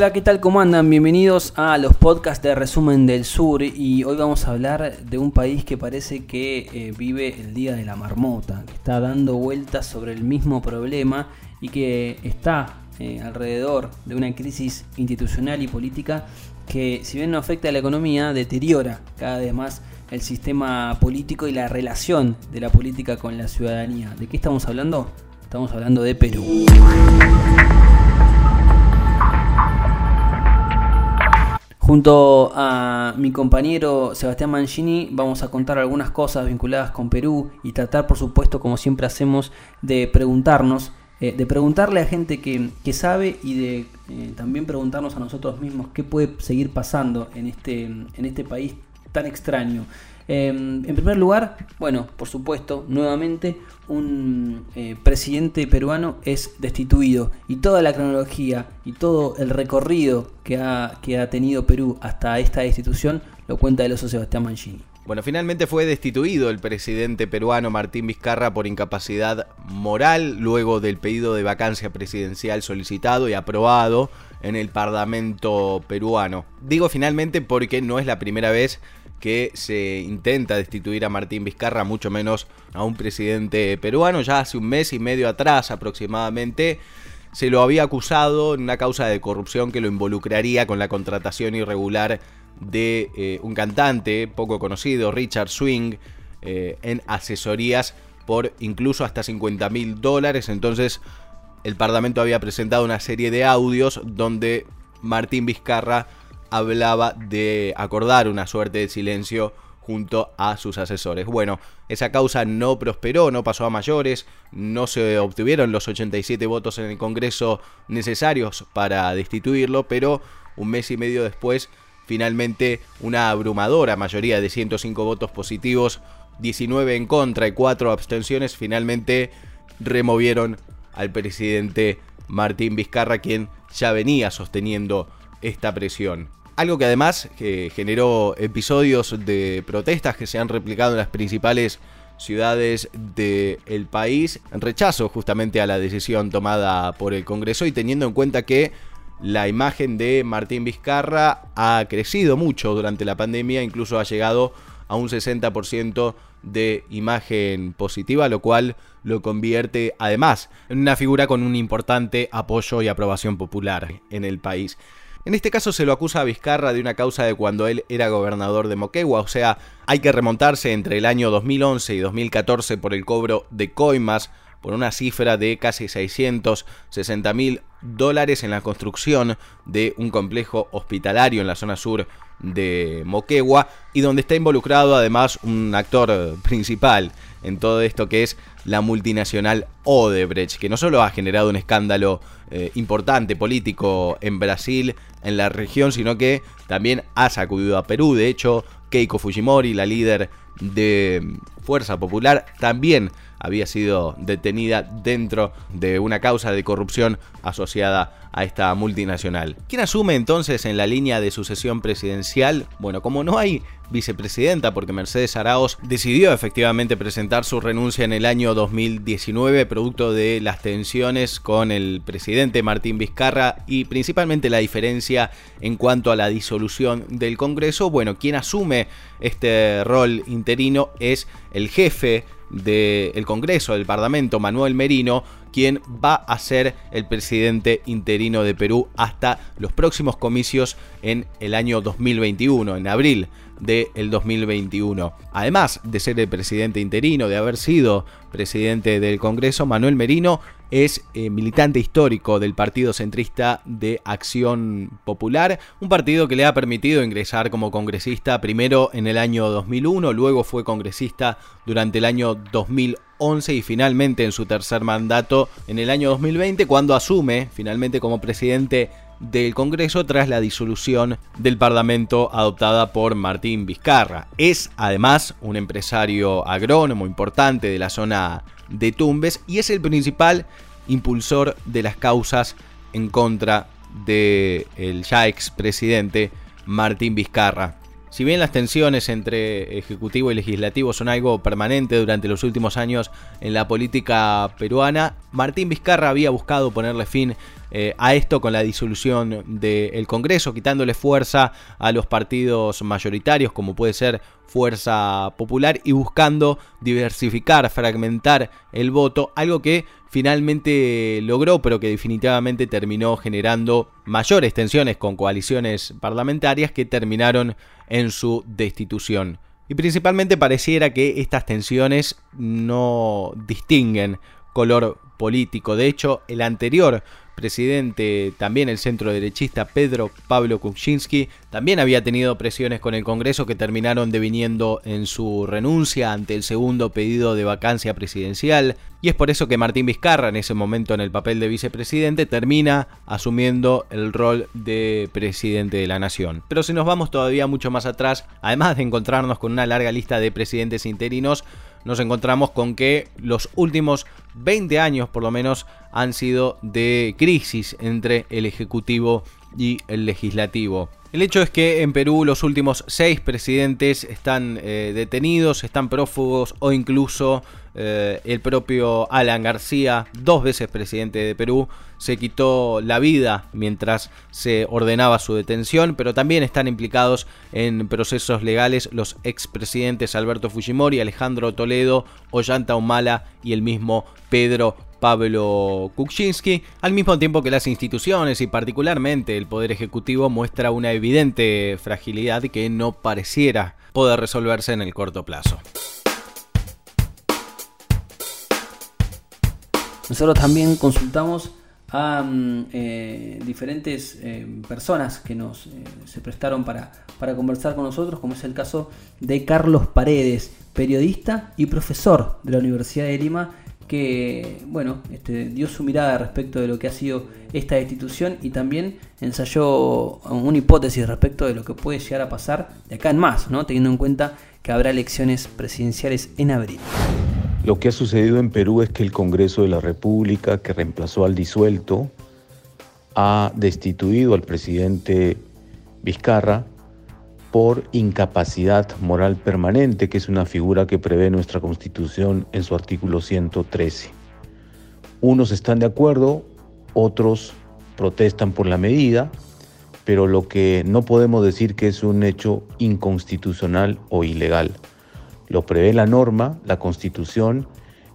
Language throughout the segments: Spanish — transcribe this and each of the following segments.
Hola, ¿qué tal? ¿Cómo andan? Bienvenidos a los podcasts de Resumen del Sur y hoy vamos a hablar de un país que parece que eh, vive el día de la marmota, que está dando vueltas sobre el mismo problema y que está eh, alrededor de una crisis institucional y política que si bien no afecta a la economía, deteriora cada vez más el sistema político y la relación de la política con la ciudadanía. ¿De qué estamos hablando? Estamos hablando de Perú. Junto a mi compañero Sebastián Mancini vamos a contar algunas cosas vinculadas con Perú y tratar, por supuesto, como siempre hacemos, de preguntarnos, eh, de preguntarle a gente que, sabe y de eh, también preguntarnos a nosotros mismos qué puede seguir pasando en este, en este país tan extraño. Em, en primer lugar, bueno, por supuesto, nuevamente un eh, presidente peruano es destituido y toda la cronología y todo el recorrido que ha, que ha tenido Perú hasta esta destitución lo cuenta el oso Sebastián Mancini. Bueno, finalmente fue destituido el presidente peruano Martín Vizcarra por incapacidad moral luego del pedido de vacancia presidencial solicitado y aprobado en el Parlamento peruano. Digo finalmente porque no es la primera vez que se intenta destituir a Martín Vizcarra, mucho menos a un presidente peruano. Ya hace un mes y medio atrás aproximadamente se lo había acusado en una causa de corrupción que lo involucraría con la contratación irregular de eh, un cantante poco conocido, Richard Swing, eh, en asesorías por incluso hasta 50 mil dólares. Entonces el Parlamento había presentado una serie de audios donde Martín Vizcarra hablaba de acordar una suerte de silencio junto a sus asesores. Bueno, esa causa no prosperó, no pasó a mayores, no se obtuvieron los 87 votos en el Congreso necesarios para destituirlo, pero un mes y medio después, finalmente una abrumadora mayoría de 105 votos positivos, 19 en contra y 4 abstenciones, finalmente removieron al presidente Martín Vizcarra, quien ya venía sosteniendo esta presión. Algo que además generó episodios de protestas que se han replicado en las principales ciudades del país en rechazo justamente a la decisión tomada por el Congreso y teniendo en cuenta que la imagen de Martín Vizcarra ha crecido mucho durante la pandemia, incluso ha llegado a un 60% de imagen positiva, lo cual lo convierte además en una figura con un importante apoyo y aprobación popular en el país. En este caso se lo acusa a Vizcarra de una causa de cuando él era gobernador de Moquegua, o sea, hay que remontarse entre el año 2011 y 2014 por el cobro de coimas por una cifra de casi 660 mil dólares en la construcción de un complejo hospitalario en la zona sur de Moquegua y donde está involucrado además un actor principal en todo esto que es la multinacional Odebrecht, que no solo ha generado un escándalo eh, importante político en Brasil, en la región, sino que también ha sacudido a Perú. De hecho, Keiko Fujimori, la líder de Fuerza Popular, también había sido detenida dentro de una causa de corrupción asociada a esta multinacional. ¿Quién asume entonces en la línea de sucesión presidencial? Bueno, como no hay vicepresidenta, porque Mercedes Araos decidió efectivamente presentar su renuncia en el año 2019, producto de las tensiones con el presidente Martín Vizcarra y principalmente la diferencia en cuanto a la disolución del Congreso. Bueno, quien asume este rol interino es el jefe del Congreso, del Parlamento, Manuel Merino, quien va a ser el presidente interino de Perú hasta los próximos comicios en el año 2021, en abril del 2021. Además de ser el presidente interino, de haber sido presidente del Congreso, Manuel Merino es eh, militante histórico del Partido Centrista de Acción Popular, un partido que le ha permitido ingresar como congresista primero en el año 2001, luego fue congresista durante el año 2011 y finalmente en su tercer mandato en el año 2020 cuando asume finalmente como presidente del Congreso tras la disolución del Parlamento adoptada por Martín Vizcarra. Es además un empresario agrónomo importante de la zona de Tumbes y es el principal impulsor de las causas en contra del ya expresidente Martín Vizcarra. Si bien las tensiones entre ejecutivo y legislativo son algo permanente durante los últimos años en la política peruana, Martín Vizcarra había buscado ponerle fin eh, a esto con la disolución del Congreso, quitándole fuerza a los partidos mayoritarios, como puede ser Fuerza Popular, y buscando diversificar, fragmentar el voto, algo que finalmente logró, pero que definitivamente terminó generando mayores tensiones con coaliciones parlamentarias que terminaron en su destitución. Y principalmente pareciera que estas tensiones no distinguen color político. De hecho, el anterior presidente, también el centro derechista Pedro Pablo Kuczynski, también había tenido presiones con el Congreso que terminaron deviniendo en su renuncia ante el segundo pedido de vacancia presidencial, y es por eso que Martín Vizcarra, en ese momento en el papel de vicepresidente, termina asumiendo el rol de presidente de la nación. Pero si nos vamos todavía mucho más atrás, además de encontrarnos con una larga lista de presidentes interinos, nos encontramos con que los últimos 20 años por lo menos han sido de crisis entre el Ejecutivo y el Legislativo. El hecho es que en Perú los últimos seis presidentes están eh, detenidos, están prófugos o incluso eh, el propio Alan García, dos veces presidente de Perú, se quitó la vida mientras se ordenaba su detención, pero también están implicados en procesos legales los expresidentes Alberto Fujimori, Alejandro Toledo, Ollanta Humala y el mismo Pedro Pablo Kuczynski, al mismo tiempo que las instituciones y particularmente el Poder Ejecutivo muestra una evidente fragilidad que no pareciera poder resolverse en el corto plazo. Nosotros también consultamos a mm, eh, diferentes eh, personas que nos eh, se prestaron para, para conversar con nosotros, como es el caso de Carlos Paredes, periodista y profesor de la Universidad de Lima, que bueno, este, dio su mirada respecto de lo que ha sido esta destitución y también ensayó una hipótesis respecto de lo que puede llegar a pasar de acá en más, ¿no? teniendo en cuenta que habrá elecciones presidenciales en abril. Lo que ha sucedido en Perú es que el Congreso de la República, que reemplazó al disuelto, ha destituido al presidente Vizcarra por incapacidad moral permanente, que es una figura que prevé nuestra Constitución en su artículo 113. Unos están de acuerdo, otros protestan por la medida, pero lo que no podemos decir que es un hecho inconstitucional o ilegal. Lo prevé la norma, la Constitución,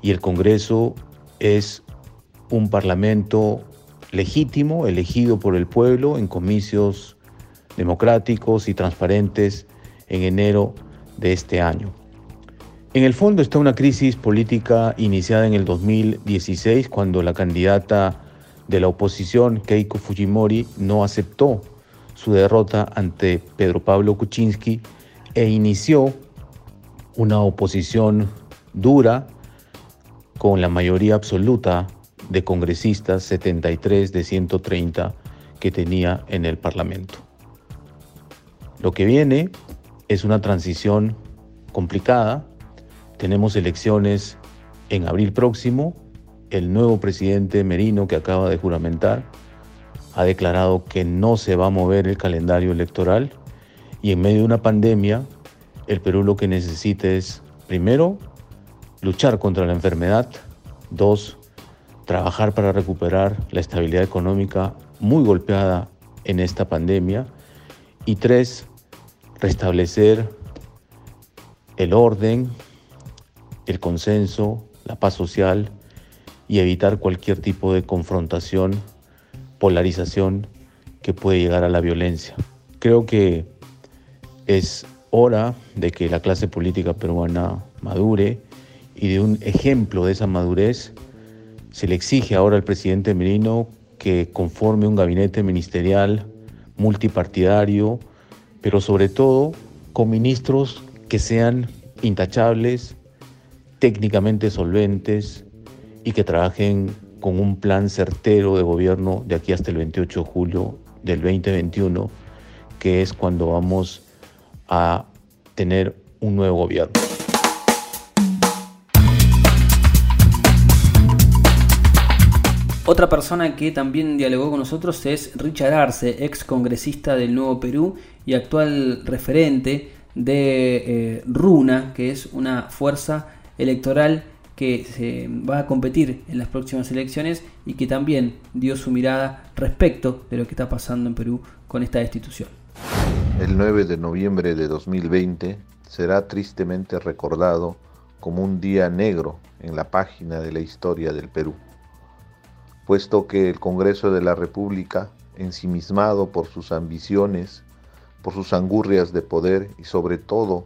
y el Congreso es un parlamento legítimo, elegido por el pueblo en comicios democráticos y transparentes en enero de este año. En el fondo está una crisis política iniciada en el 2016 cuando la candidata de la oposición, Keiko Fujimori, no aceptó su derrota ante Pedro Pablo Kuczynski e inició una oposición dura con la mayoría absoluta de congresistas, 73 de 130 que tenía en el Parlamento. Lo que viene es una transición complicada. Tenemos elecciones en abril próximo. El nuevo presidente Merino, que acaba de juramentar, ha declarado que no se va a mover el calendario electoral. Y en medio de una pandemia, el Perú lo que necesita es, primero, luchar contra la enfermedad. Dos, trabajar para recuperar la estabilidad económica muy golpeada en esta pandemia. Y tres, restablecer el orden, el consenso, la paz social y evitar cualquier tipo de confrontación, polarización que puede llegar a la violencia. Creo que es hora de que la clase política peruana madure y de un ejemplo de esa madurez se le exige ahora al presidente Merino que conforme un gabinete ministerial multipartidario, pero sobre todo con ministros que sean intachables, técnicamente solventes y que trabajen con un plan certero de gobierno de aquí hasta el 28 de julio del 2021, que es cuando vamos a tener un nuevo gobierno. Otra persona que también dialogó con nosotros es Richard Arce, ex congresista del Nuevo Perú y actual referente de eh, RUNA, que es una fuerza electoral que se va a competir en las próximas elecciones y que también dio su mirada respecto de lo que está pasando en Perú con esta destitución. El 9 de noviembre de 2020 será tristemente recordado como un día negro en la página de la historia del Perú, puesto que el Congreso de la República, ensimismado por sus ambiciones, por sus angurrias de poder y sobre todo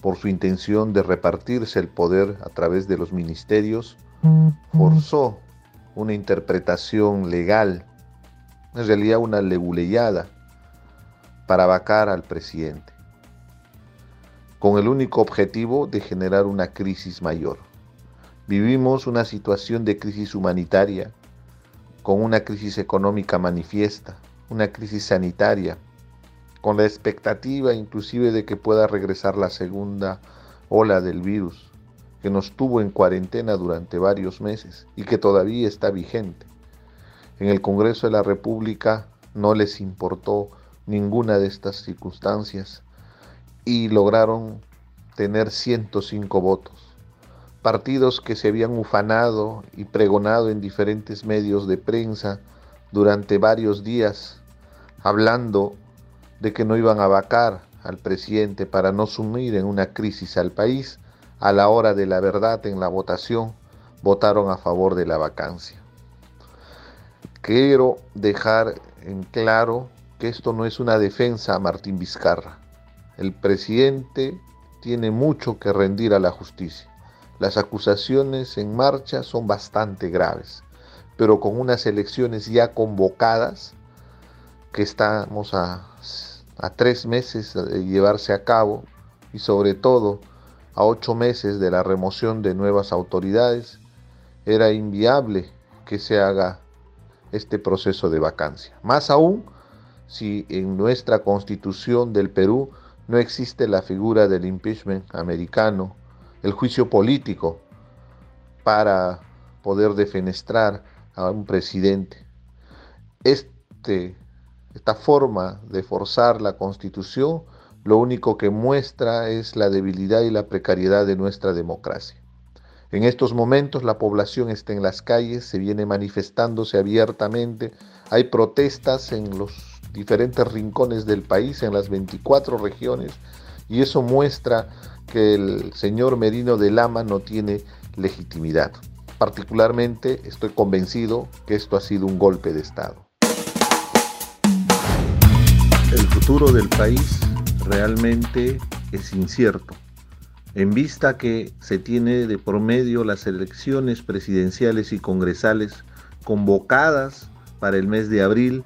por su intención de repartirse el poder a través de los ministerios, forzó una interpretación legal, en realidad una leguleyada, para vacar al presidente, con el único objetivo de generar una crisis mayor. Vivimos una situación de crisis humanitaria, con una crisis económica manifiesta, una crisis sanitaria, con la expectativa inclusive de que pueda regresar la segunda ola del virus, que nos tuvo en cuarentena durante varios meses y que todavía está vigente. En el Congreso de la República no les importó ninguna de estas circunstancias y lograron tener 105 votos. Partidos que se habían ufanado y pregonado en diferentes medios de prensa durante varios días, hablando de que no iban a vacar al presidente para no sumir en una crisis al país, a la hora de la verdad en la votación votaron a favor de la vacancia. Quiero dejar en claro que esto no es una defensa a Martín Vizcarra. El presidente tiene mucho que rendir a la justicia. Las acusaciones en marcha son bastante graves, pero con unas elecciones ya convocadas, que estamos a tres meses de llevarse a cabo y sobre todo a ocho meses de la remoción de nuevas autoridades, era inviable que se haga este proceso de vacancia. Más aún si en nuestra constitución del Perú no existe la figura del impeachment americano, el juicio político para poder defenestrar a un presidente. Este esta forma de forzar la constitución lo único que muestra es la debilidad y la precariedad de nuestra democracia. En estos momentos la población está en las calles, se viene manifestándose abiertamente, hay protestas en los diferentes rincones del país, en las 24 regiones, y eso muestra que el señor Merino de Lama no tiene legitimidad. Particularmente estoy convencido que esto ha sido un golpe de Estado. El futuro del país realmente es incierto, en vista que se tiene de por medio las elecciones presidenciales y congresales convocadas para el mes de abril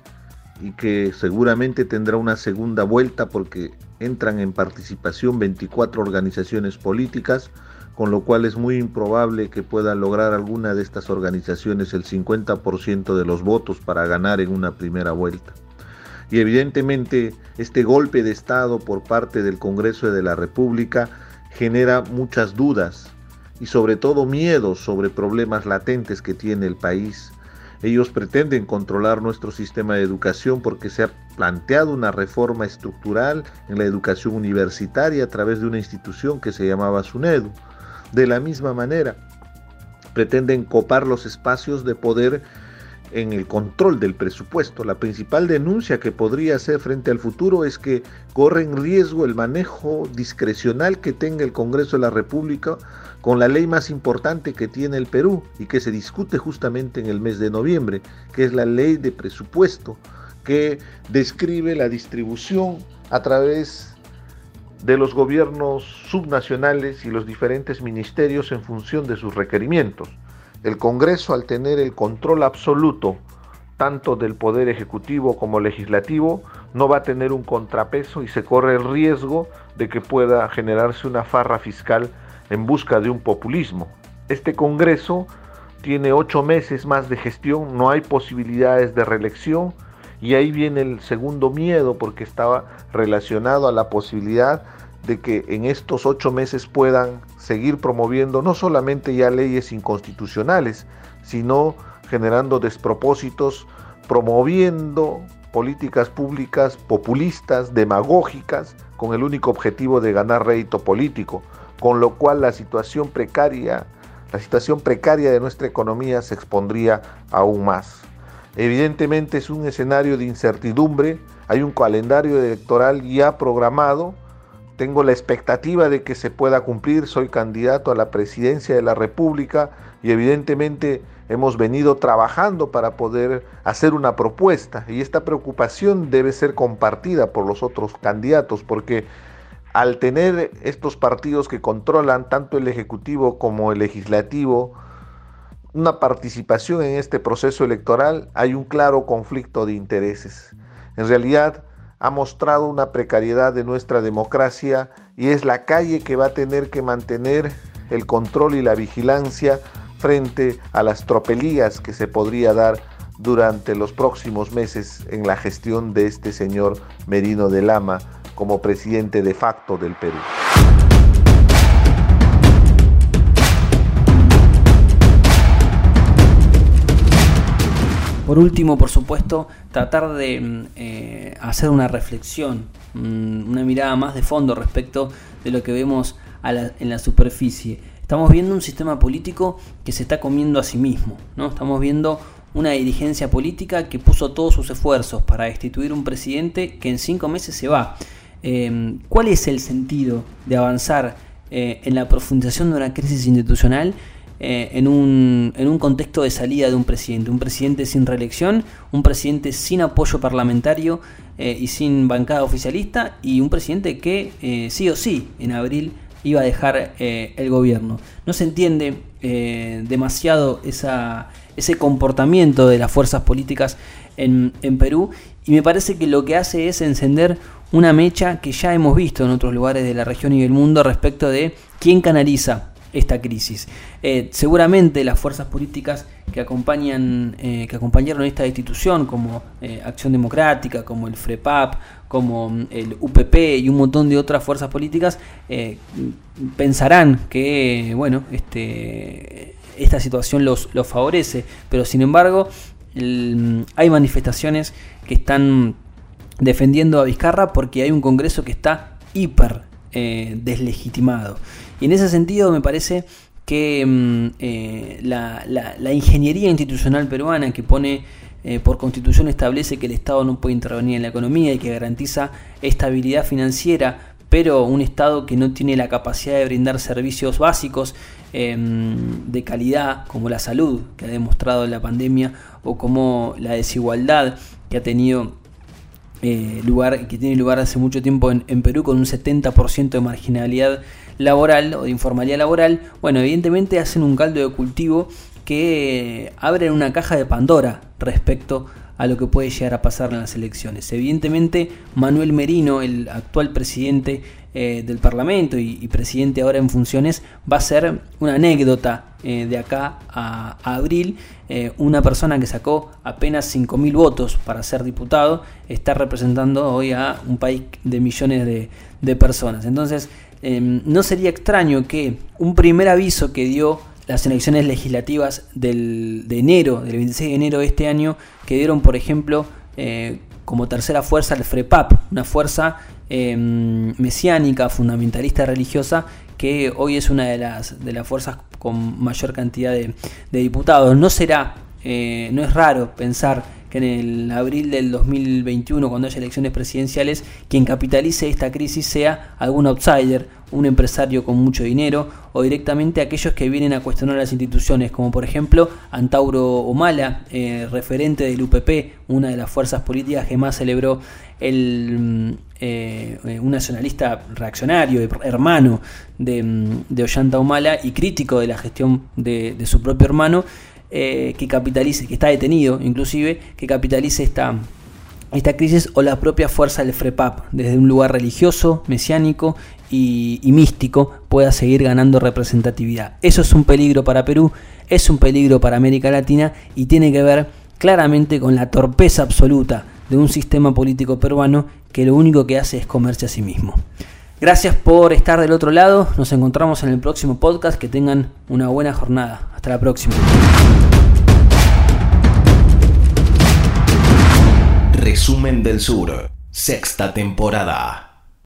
y que seguramente tendrá una segunda vuelta porque entran en participación 24 organizaciones políticas, con lo cual es muy improbable que pueda lograr alguna de estas organizaciones el 50% de los votos para ganar en una primera vuelta. Y evidentemente este golpe de Estado por parte del Congreso de la República genera muchas dudas y sobre todo miedos sobre problemas latentes que tiene el país. Ellos pretenden controlar nuestro sistema de educación porque se ha planteado una reforma estructural en la educación universitaria a través de una institución que se llamaba SUNEDU. De la misma manera, pretenden copar los espacios de poder en el control del presupuesto. La principal denuncia que podría hacer frente al futuro es que corre en riesgo el manejo discrecional que tenga el Congreso de la República con la ley más importante que tiene el Perú y que se discute justamente en el mes de noviembre, que es la ley de presupuesto, que describe la distribución a través de los gobiernos subnacionales y los diferentes ministerios en función de sus requerimientos. El Congreso, al tener el control absoluto tanto del Poder Ejecutivo como Legislativo, no va a tener un contrapeso y se corre el riesgo de que pueda generarse una farra fiscal en busca de un populismo. Este Congreso tiene ocho meses más de gestión, no hay posibilidades de reelección y ahí viene el segundo miedo porque estaba relacionado a la posibilidad de que en estos ocho meses puedan seguir promoviendo no solamente ya leyes inconstitucionales, sino generando despropósitos, promoviendo políticas públicas populistas, demagógicas, con el único objetivo de ganar rédito político, con lo cual la situación precaria, la situación precaria de nuestra economía se expondría aún más. Evidentemente es un escenario de incertidumbre, hay un calendario electoral ya programado, tengo la expectativa de que se pueda cumplir, soy candidato a la presidencia de la República y evidentemente hemos venido trabajando para poder hacer una propuesta y esta preocupación debe ser compartida por los otros candidatos porque al tener estos partidos que controlan tanto el Ejecutivo como el Legislativo, una participación en este proceso electoral, hay un claro conflicto de intereses. En realidad ha mostrado una precariedad de nuestra democracia y es la calle que va a tener que mantener el control y la vigilancia frente a las tropelías que se podría dar durante los próximos meses en la gestión de este señor Merino de Lama como presidente de facto del Perú. Por último, por supuesto, tratar de mm, eh, hacer una reflexión, mm, una mirada más de fondo respecto de lo que vemos en la superficie. Estamos viendo un sistema político que se está comiendo a sí mismo, ¿no? Estamos viendo una dirigencia política que puso todos sus esfuerzos para destituir un presidente que en cinco meses se va. Em, ¿Cuál es el sentido de avanzar eh, en la profundización de una crisis institucional eh, en, un, en, un, contexto de salida de un presidente? Un presidente sin reelección, un presidente sin apoyo parlamentario eh, y sin bancada oficialista y un presidente que sí o sí en abril iba a dejar eh, el gobierno. No se entiende eh, demasiado esa, ese comportamiento de las fuerzas políticas en, en, Perú y me parece que lo que hace es encender una mecha que ya hemos visto en otros lugares de la región y del mundo respecto de quién canaliza esta crisis. Eh, seguramente las fuerzas políticas que acompañan, eh, que acompañaron esta institución, como eh, Acción Democrática, como el FREPAP, como mm, el UPP y un montón de otras fuerzas políticas, pensarán que bueno, este, esta situación los, los favorece, pero sin embargo hay manifestaciones que están defendiendo a Vizcarra porque hay un Congreso que está hiper deslegitimado. Y en ese sentido me parece que mm, eh, la, ingeniería institucional peruana que pone eh, por constitución establece que el Estado no puede intervenir en la economía y que garantiza estabilidad financiera, pero un Estado que no tiene la capacidad de brindar servicios básicos de calidad como la salud que ha demostrado la pandemia o como la desigualdad que ha tenido eh, lugar que tiene lugar hace mucho tiempo en, en Perú con un 70% de marginalidad laboral o de informalidad laboral, bueno, evidentemente hacen un caldo de cultivo que abre una caja de Pandora respecto a lo que puede llegar a pasar en las elecciones. Evidentemente, Manuel Merino, el actual presidente eh, del Parlamento y, presidente ahora en funciones, va a ser una anécdota eh, de acá a, abril. Eh, una persona que sacó apenas 5.000 votos para ser diputado está representando hoy a un país de millones de, de personas. Entonces, Em, no sería extraño que un primer aviso que dio las elecciones legislativas del, de enero, del 26 de enero de este año, que dieron, por ejemplo, eh, como tercera fuerza el FREPAP, una fuerza em, mesiánica, fundamentalista religiosa, que hoy es una de las, de las fuerzas con mayor cantidad de, diputados. No será, eh, no es raro pensar que en el abril del 2021, cuando haya elecciones presidenciales, quien capitalice esta crisis sea algún outsider, un empresario con mucho dinero o directamente aquellos que vienen a cuestionar las instituciones, como por ejemplo Antauro Omala, eh, referente del UPP, una de las fuerzas políticas que más celebró el, mm, eh, un nacionalista reaccionario, hermano de, mm, Ollanta Humala y crítico de la gestión de su propio hermano, eh, que capitalice, que está detenido inclusive, que capitalice esta, esta crisis o la propia fuerza del FREPAP, desde un lugar religioso, mesiánico y, místico, pueda seguir ganando representatividad. Eso es un peligro para Perú, es un peligro para América Latina y tiene que ver claramente con la torpeza absoluta de un sistema político peruano que lo único que hace es comerse a sí mismo. Gracias por estar del otro lado. Nos encontramos en el próximo podcast. Que tengan una buena jornada. Hasta la próxima. Resumen del Sur, sexta temporada.